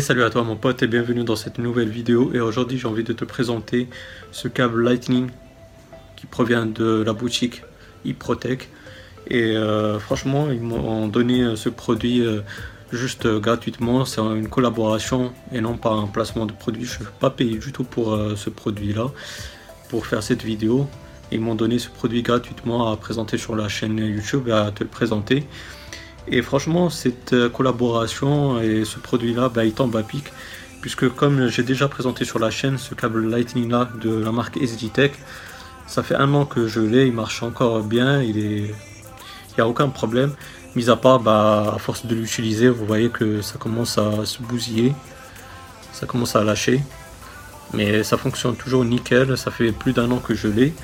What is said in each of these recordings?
Salut à toi mon pote et bienvenue dans cette nouvelle vidéo. Et aujourd'hui j'ai envie de te présenter ce câble Lightning qui provient de la boutique eProtec et euh, franchement ils m'ont donné ce produit euh, juste gratuitement, c'est une collaboration et non pas un placement de produit, je ne suis pas payé du tout pour euh, ce produit là pour faire cette vidéo, ils m'ont donné ce produit gratuitement à présenter sur la chaîne YouTube et à te le présenter et franchement, cette euh, collaboration et ce produit-là, bah, il tombe à pic. Puisque comme j'ai déjà présenté sur la chaîne, ce câble Lightning là de la marque SDTech, ça fait un an que je l'ai, il marche encore bien. Il n'y a aucun problème. Mis à part, bah, à force de l'utiliser, vous voyez que ça commence à se bousiller. Ça commence à lâcher. Mais ça fonctionne toujours nickel, ça fait plus d'un an que je l'ai.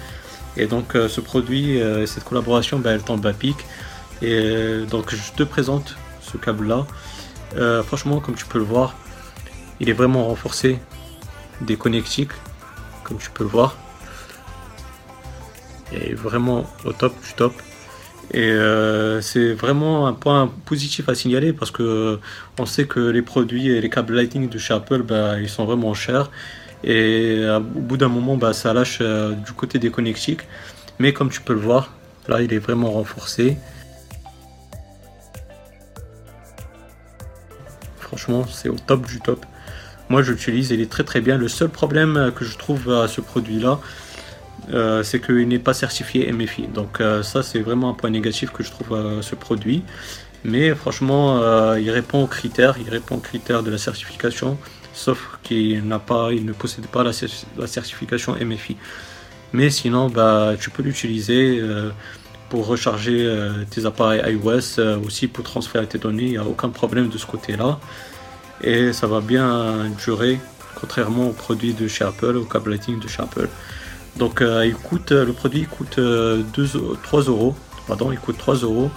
Et donc euh, ce produit, euh, cette collaboration, bah, elle tombe à pic. Et euh, donc je te présente ce câble là. Euh, franchement, comme tu peux le voir, il est vraiment renforcé des connectiques, comme tu peux le voir. Et vraiment au top du top. Et euh, c'est vraiment un point positif à signaler parce que on sait que les produits et les câbles Lightning de chez Apple, bah, ils sont vraiment chers. Et au bout d'un moment, bah, ça lâche du côté des connectiques. Mais comme tu peux le voir, là, il est vraiment renforcé. Franchement, c'est au top du top. Moi, j'utilise, il est très très bien. Le seul problème que je trouve à ce produit-là, euh, c'est qu'il n'est pas certifié MFI. Donc euh, ça, c'est vraiment un point négatif que je trouve à ce produit. Mais franchement, euh, il répond aux critères, il répond aux critères de la certification, sauf qu'il n'a pas, il ne possède pas la, certification MFI. Mais sinon, bah, tu peux l'utiliser pour recharger tes appareils iOS, aussi pour transférer tes données, il n'y a aucun problème de ce côté-là et ça va bien durer contrairement aux produits de chez Apple, au câble de chez Apple. Donc euh, il coûte, le produit coûte 2, euh, 3 euros, pardon, il coûte 3 euros.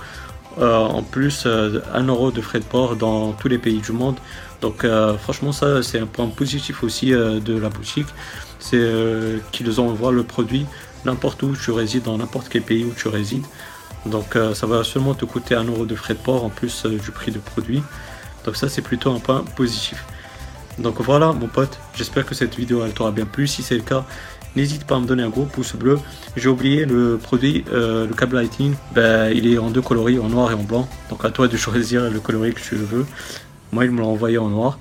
Euh, en plus 1 euro de frais de port dans tous les pays du monde. Donc franchement ça c'est un point positif aussi de la boutique, c'est qu'ils envoient le produit n'importe où tu résides, dans n'importe quel pays où tu résides. Donc ça va seulement te coûter 1 euro de frais de port en plus du prix de produit. Donc ça c'est plutôt un point positif. Donc voilà mon pote, j'espère que cette vidéo elle t'aura bien plu. Si c'est le cas, n'hésite pas à me donner un gros pouce bleu. J'ai oublié le produit, euh, le câble Lightning, ben, il est en deux coloris, en noir et en blanc. Donc à toi de choisir le coloris que tu veux. Moi il me l'a envoyé en noir.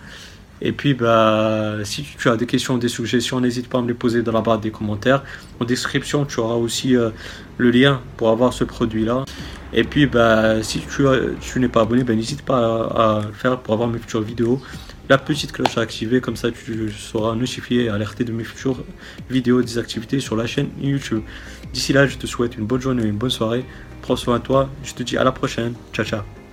Et puis, bah, si tu as des questions, des suggestions, n'hésite pas à me les poser dans la barre des commentaires. En description, tu auras aussi euh, le lien pour avoir ce produit-là. Et puis, bah, si tu, tu n'es pas abonné, bah, n'hésite pas à, le faire pour avoir mes futures vidéos. La petite cloche à activer, comme ça tu seras notifié et alerté de mes futures vidéos des activités sur la chaîne YouTube. D'ici là, je te souhaite une bonne journée et une bonne soirée. Prends soin de toi. Je te dis à la prochaine. Ciao, ciao.